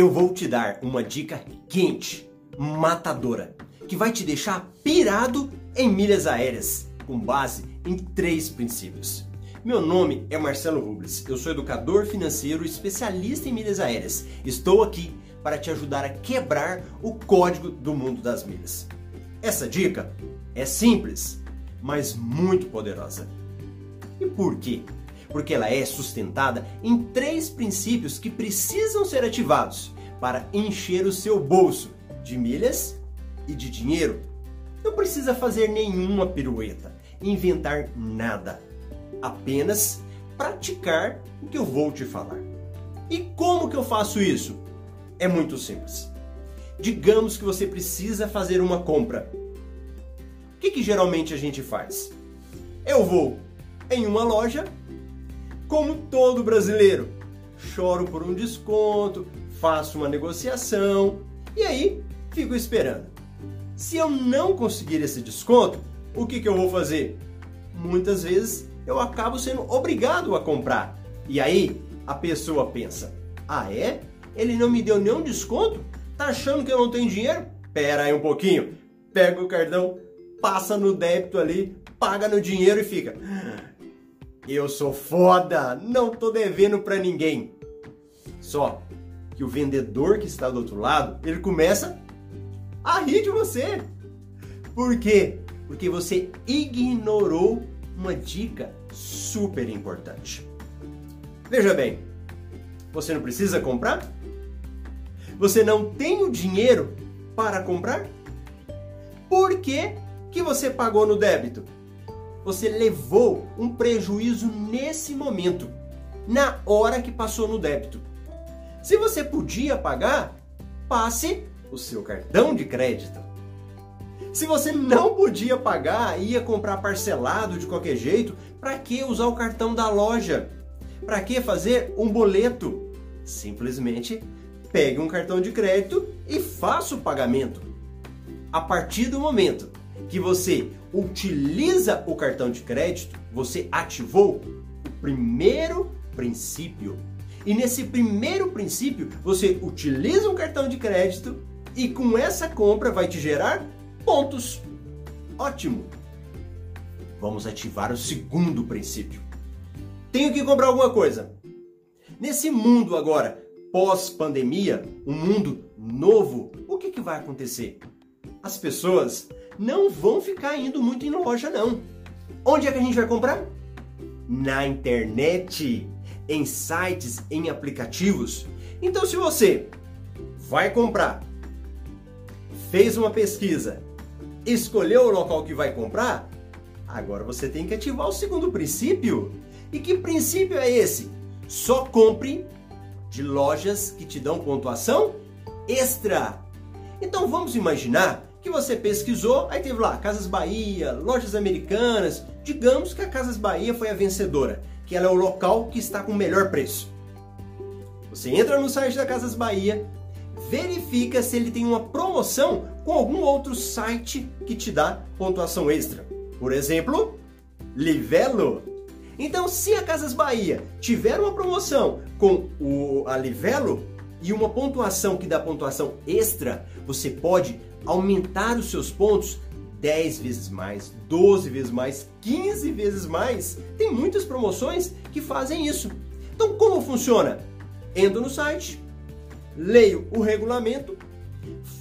eu vou te dar uma dica quente, matadora, que vai te deixar pirado em milhas aéreas, com base em três princípios. Meu nome é Marcelo Rubles, eu sou educador financeiro especialista em milhas aéreas. Estou aqui para te ajudar a quebrar o código do mundo das milhas. Essa dica é simples, mas muito poderosa. E por quê? Porque ela é sustentada em três princípios que precisam ser ativados para encher o seu bolso de milhas e de dinheiro. Não precisa fazer nenhuma pirueta, inventar nada. Apenas praticar o que eu vou te falar. E como que eu faço isso? É muito simples. Digamos que você precisa fazer uma compra. O que, que geralmente a gente faz? Eu vou em uma loja, como todo brasileiro, choro por um desconto, faço uma negociação e aí fico esperando. Se eu não conseguir esse desconto, o que, que eu vou fazer? Muitas vezes eu acabo sendo obrigado a comprar. E aí a pessoa pensa: ah, é? Ele não me deu nenhum desconto? Tá achando que eu não tenho dinheiro? Pera aí um pouquinho. Pega o cartão, passa no débito ali, paga no dinheiro e fica. Eu sou foda, não tô devendo para ninguém. Só que o vendedor que está do outro lado, ele começa a rir de você. Por quê? Porque você ignorou uma dica super importante. Veja bem, você não precisa comprar? Você não tem o dinheiro para comprar? Por que, que você pagou no débito? Você levou um prejuízo nesse momento, na hora que passou no débito. Se você podia pagar, passe o seu cartão de crédito. Se você não podia pagar, ia comprar parcelado de qualquer jeito, para que usar o cartão da loja? Para que fazer um boleto? Simplesmente pegue um cartão de crédito e faça o pagamento. A partir do momento que você utiliza o cartão de crédito, você ativou o primeiro princípio. E nesse primeiro princípio, você utiliza um cartão de crédito e com essa compra vai te gerar pontos. Ótimo! Vamos ativar o segundo princípio. Tenho que comprar alguma coisa. Nesse mundo agora, pós-pandemia, um mundo novo, o que, que vai acontecer? As pessoas não vão ficar indo muito em loja, não. Onde é que a gente vai comprar? Na internet, em sites, em aplicativos. Então, se você vai comprar, fez uma pesquisa, escolheu o local que vai comprar, agora você tem que ativar o segundo princípio. E que princípio é esse? Só compre de lojas que te dão pontuação extra. Então vamos imaginar que você pesquisou, aí teve lá Casas Bahia, lojas americanas. Digamos que a Casas Bahia foi a vencedora, que ela é o local que está com o melhor preço. Você entra no site da Casas Bahia, verifica se ele tem uma promoção com algum outro site que te dá pontuação extra. Por exemplo, Livelo. Então, se a Casas Bahia tiver uma promoção com o a Livelo e uma pontuação que dá pontuação extra, você pode aumentar os seus pontos 10 vezes mais, 12 vezes mais, 15 vezes mais. Tem muitas promoções que fazem isso. Então, como funciona? Entro no site, leio o regulamento,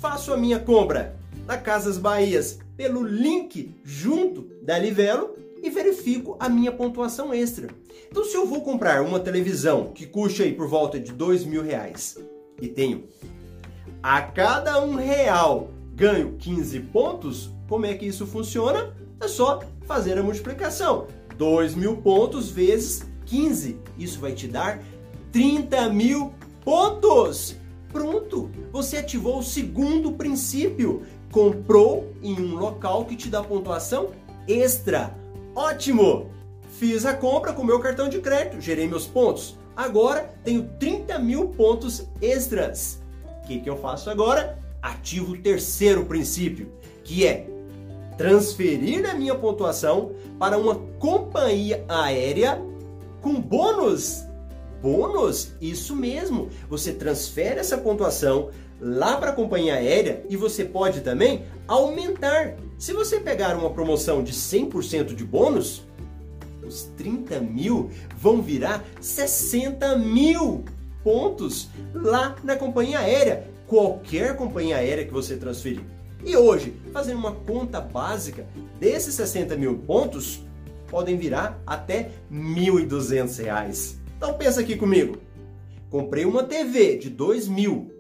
faço a minha compra na Casas Bahias pelo link junto da Livelo e verifico a minha pontuação extra. Então, se eu vou comprar uma televisão que custa aí por volta de dois mil reais e tenho a cada um real ganho 15 pontos, como é que isso funciona? É só fazer a multiplicação. 2 mil pontos vezes 15. Isso vai te dar 30 mil pontos. Pronto! Você ativou o segundo princípio. Comprou em um local que te dá pontuação extra. Ótimo! Fiz a compra com meu cartão de crédito, gerei meus pontos. Agora tenho 30 mil pontos extras. O que, que eu faço agora? ativo o terceiro princípio, que é transferir a minha pontuação para uma companhia aérea com bônus bônus? Isso mesmo. Você transfere essa pontuação lá para a companhia aérea e você pode também aumentar. Se você pegar uma promoção de 100% de bônus, os 30 mil vão virar 60 mil pontos lá na companhia aérea, qualquer companhia aérea que você transferir. E hoje, fazendo uma conta básica, desses 60 mil pontos, podem virar até R$ 1.200. Então pensa aqui comigo. Comprei uma TV de 2 mil.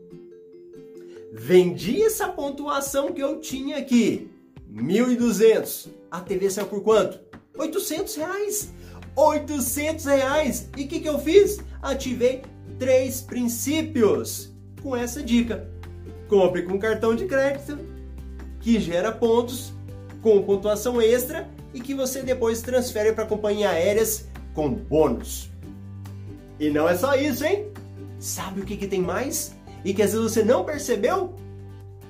Vendi essa pontuação que eu tinha aqui, 1.200. A TV saiu por quanto? 800 reais. 800 reais. E o que, que eu fiz? Ativei três princípios com essa dica. Compre com cartão de crédito, que gera pontos, com pontuação extra e que você depois transfere para companhias aéreas com bônus. E não é só isso, hein? Sabe o que, que tem mais? E que às vezes você não percebeu?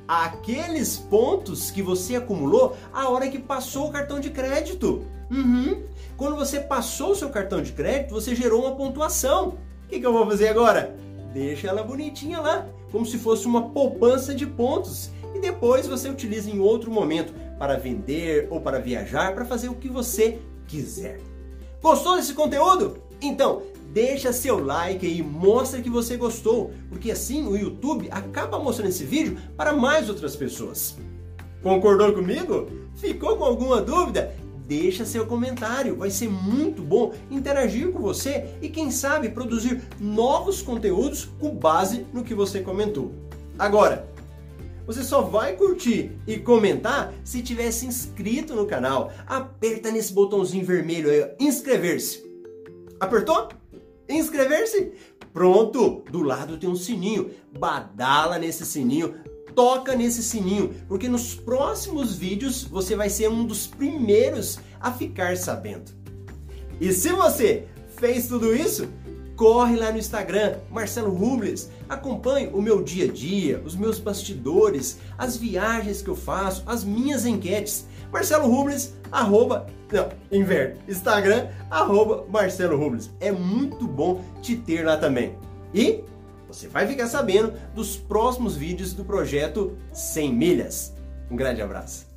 Aqueles pontos que você acumulou a hora que passou o cartão de crédito. Uhum. Quando você passou o seu cartão de crédito, você gerou uma pontuação. O que, que eu vou fazer agora? Deixa ela bonitinha lá, como se fosse uma poupança de pontos. E depois você utiliza em outro momento para vender ou para viajar, para fazer o que você quiser. Gostou desse conteúdo? Então, deixa seu like aí, mostra que você gostou, porque assim o YouTube acaba mostrando esse vídeo para mais outras pessoas. Concordou comigo? Ficou com alguma dúvida? Deixa seu comentário, vai ser muito bom interagir com você e quem sabe produzir novos conteúdos com base no que você comentou. Agora, você só vai curtir e comentar se tiver se inscrito no canal. Aperta nesse botãozinho vermelho aí, inscrever-se. Apertou? Inscrever-se? Pronto! Do lado tem um sininho. Badala nesse sininho, toca nesse sininho, porque nos próximos vídeos você vai ser um dos primeiros a ficar sabendo. E se você fez tudo isso, corre lá no Instagram, Marcelo Rubles, acompanhe o meu dia a dia, os meus bastidores, as viagens que eu faço, as minhas enquetes. Marcelo Rubles, arroba, não, inverno, Instagram, arroba Marcelo Rubles. É muito bom te ter lá também. E você vai ficar sabendo dos próximos vídeos do projeto 100 milhas. Um grande abraço.